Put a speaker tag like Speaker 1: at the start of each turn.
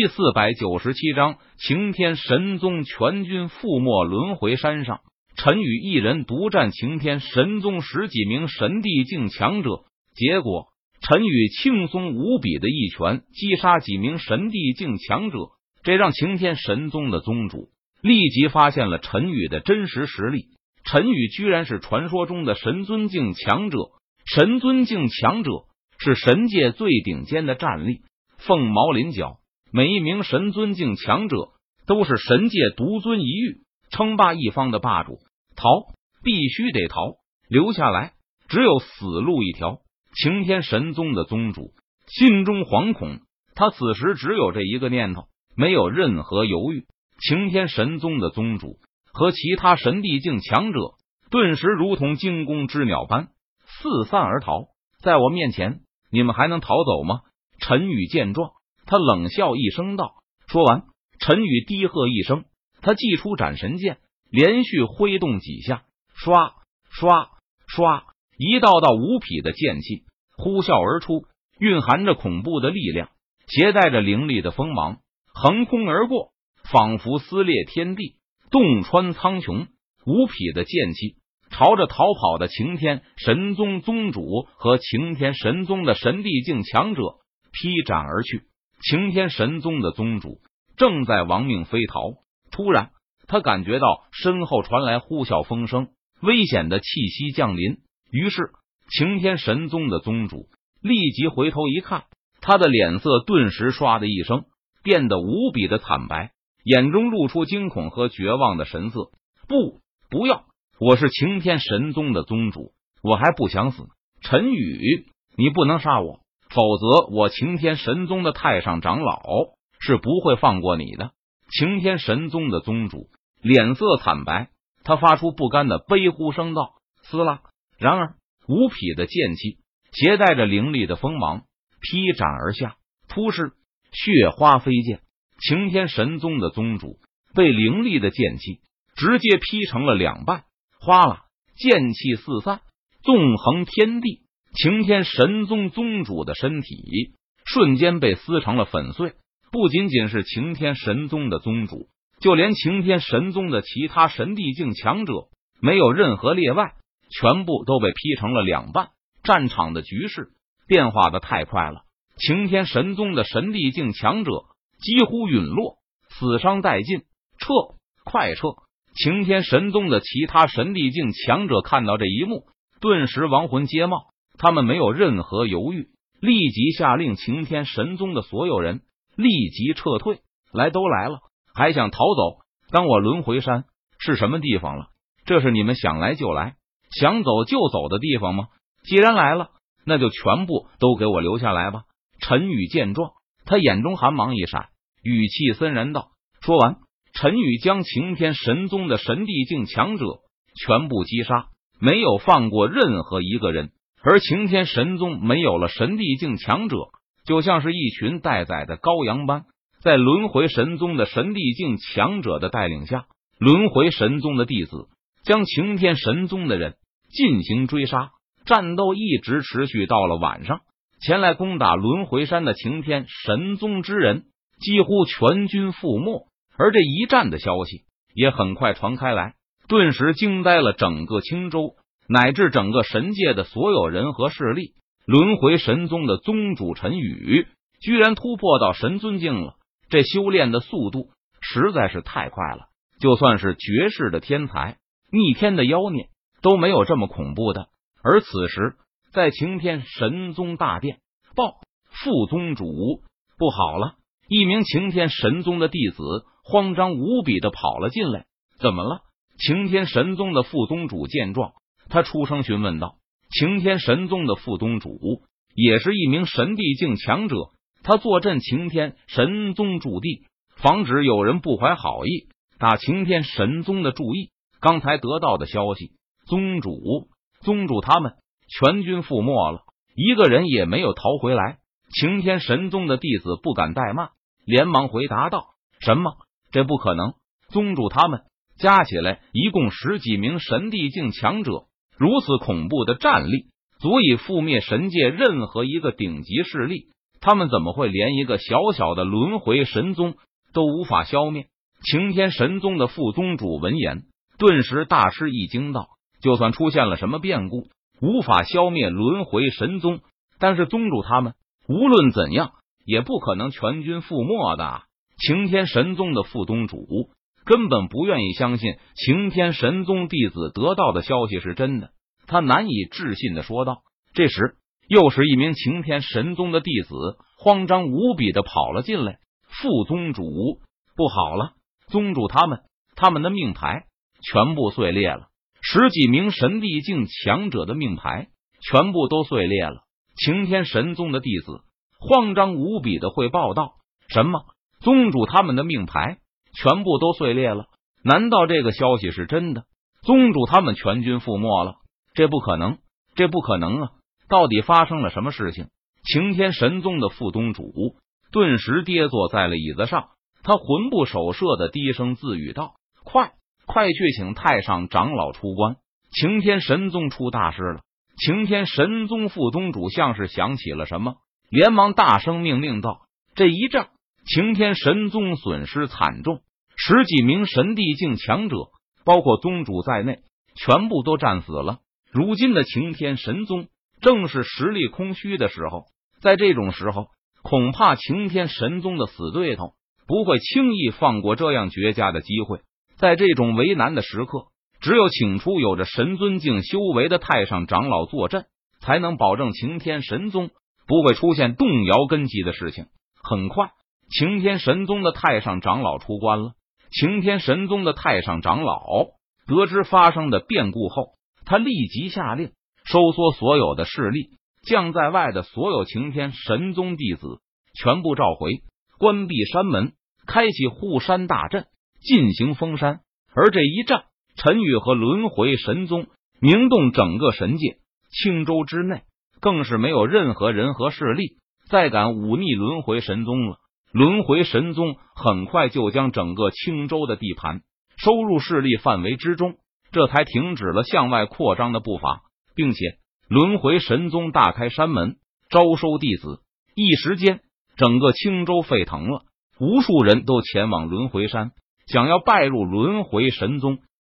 Speaker 1: 第四百九十七章擎天神宗全军覆没轮回山上，陈宇一人独占擎天神宗十几名神帝境强者，结果陈宇轻松无比的一拳击杀几名神帝境强者，这让擎天神宗的宗主立即发现了陈宇的真实实力。陈宇居然是传说中的神尊境强者，神尊境强者是神界最顶尖的战力，凤毛麟角。每一名神尊境强者都是神界独尊一域、称霸一方的霸主。逃，必须得逃！留下来，只有死路一条。擎天神宗的宗主心中惶恐，他此时只有这一个念头，没有任何犹豫。擎天神宗的宗主和其他神帝境强者顿时如同惊弓之鸟般四散而逃。在我面前，你们还能逃走吗？陈宇见状。他冷笑一声道：“说完，陈宇低喝一声，他祭出斩神剑，连续挥动几下，唰唰唰，一道道无匹的剑气呼啸而出，蕴含着恐怖的力量，携带着凌厉的锋芒，横空而过，仿佛撕裂天地，洞穿苍穹。无匹的剑气朝着逃跑的擎天神宗宗主和擎天神宗的神帝境强者劈斩而去。擎天神宗的宗主正在亡命飞逃，突然他感觉到身后传来呼啸风声，危险的气息降临。于是，擎天神宗的宗主立即回头一看，他的脸色顿时唰的一声变得无比的惨白，眼中露出惊恐和绝望的神色。不，不要！我是擎天神宗的宗主，我还不想死。陈宇，你不能杀我！否则，我擎天神宗的太上长老是不会放过你的。擎天神宗的宗主脸色惨白，他发出不甘的悲呼声道：“撕拉！”然而，无匹的剑气携带着凌厉的锋芒劈斩而下，突施血花飞溅。擎天神宗的宗主被凌厉的剑气直接劈成了两半，哗啦，剑气四散，纵横天地。擎天神宗宗主的身体瞬间被撕成了粉碎，不仅仅是擎天神宗的宗主，就连擎天神宗的其他神帝境强者，没有任何例外，全部都被劈成了两半。战场的局势变化的太快了，擎天神宗的神帝境强者几乎陨落，死伤殆尽，撤，快撤！擎天神宗的其他神帝境强者看到这一幕，顿时亡魂皆冒。他们没有任何犹豫，立即下令擎天神宗的所有人立即撤退。来都来了，还想逃走？当我轮回山是什么地方了？这是你们想来就来、想走就走的地方吗？既然来了，那就全部都给我留下来吧！陈宇见状，他眼中寒芒一闪，语气森然道：“说完，陈宇将擎天神宗的神帝境强者全部击杀，没有放过任何一个人。”而擎天神宗没有了神帝境强者，就像是一群待宰的羔羊般，在轮回神宗的神帝境强者的带领下，轮回神宗的弟子将擎天神宗的人进行追杀，战斗一直持续到了晚上。前来攻打轮回山的擎天神宗之人几乎全军覆没，而这一战的消息也很快传开来，顿时惊呆了整个青州。乃至整个神界的所有人和势力，轮回神宗的宗主陈宇居然突破到神尊境了。这修炼的速度实在是太快了，就算是绝世的天才、逆天的妖孽都没有这么恐怖的。而此时，在擎天神宗大殿，报副宗主不好了！一名擎天神宗的弟子慌张无比的跑了进来。怎么了？擎天神宗的副宗主见状。他出声询问道：“擎天神宗的副宗主也是一名神帝境强者，他坐镇擎天神宗驻地，防止有人不怀好意打擎天神宗的注意。刚才得到的消息，宗主、宗主他们全军覆没了，一个人也没有逃回来。”擎天神宗的弟子不敢怠慢，连忙回答道：“什么？这不可能！宗主他们加起来一共十几名神帝境强者。”如此恐怖的战力，足以覆灭神界任何一个顶级势力。他们怎么会连一个小小的轮回神宗都无法消灭？擎天神宗的副宗主闻言，顿时大吃一惊，道：“就算出现了什么变故，无法消灭轮回神宗，但是宗主他们无论怎样也不可能全军覆没的。”擎天神宗的副宗主根本不愿意相信擎天神宗弟子得到的消息是真的，他难以置信的说道。这时，又是一名擎天神宗的弟子慌张无比的跑了进来。副宗主，不好了！宗主他们，他们的命牌全部碎裂了，十几名神帝境强者的命牌全部都碎裂了。擎天神宗的弟子慌张无比的汇报道：“什么？宗主他们的命牌全部都碎裂了？难道这个消息是真的？宗主他们全军覆没了？这不可能！这不可能啊！到底发生了什么事情？”擎天神宗的副宗主顿时跌坐在了椅子上。他魂不守舍的低声自语道：“快，快去请太上长老出关！擎天神宗出大事了！”擎天神宗副宗主像是想起了什么，连忙大声命令道：“这一仗，擎天神宗损失惨重，十几名神帝境强者，包括宗主在内，全部都战死了。如今的擎天神宗正是实力空虚的时候，在这种时候，恐怕擎天神宗的死对头。”不会轻易放过这样绝佳的机会，在这种为难的时刻，只有请出有着神尊境修为的太上长老坐镇，才能保证擎天神宗不会出现动摇根基的事情。很快，擎天神宗的太上长老出关了。擎天神宗的太上长老得知发生的变故后，他立即下令收缩所有的势力，将在外的所有擎天神宗弟子全部召回，关闭山门。开启护山大阵，进行封山。而这一战，陈宇和轮回神宗名动整个神界，青州之内更是没有任何人和势力再敢忤逆轮回神宗了。轮回神宗很快就将整个青州的地盘收入势力范围之中，这才停止了向外扩张的步伐，并且轮回神宗大开山门，招收弟子。一时间，整个青州沸腾了。无数人都前往轮回山，想要拜入轮回神宗。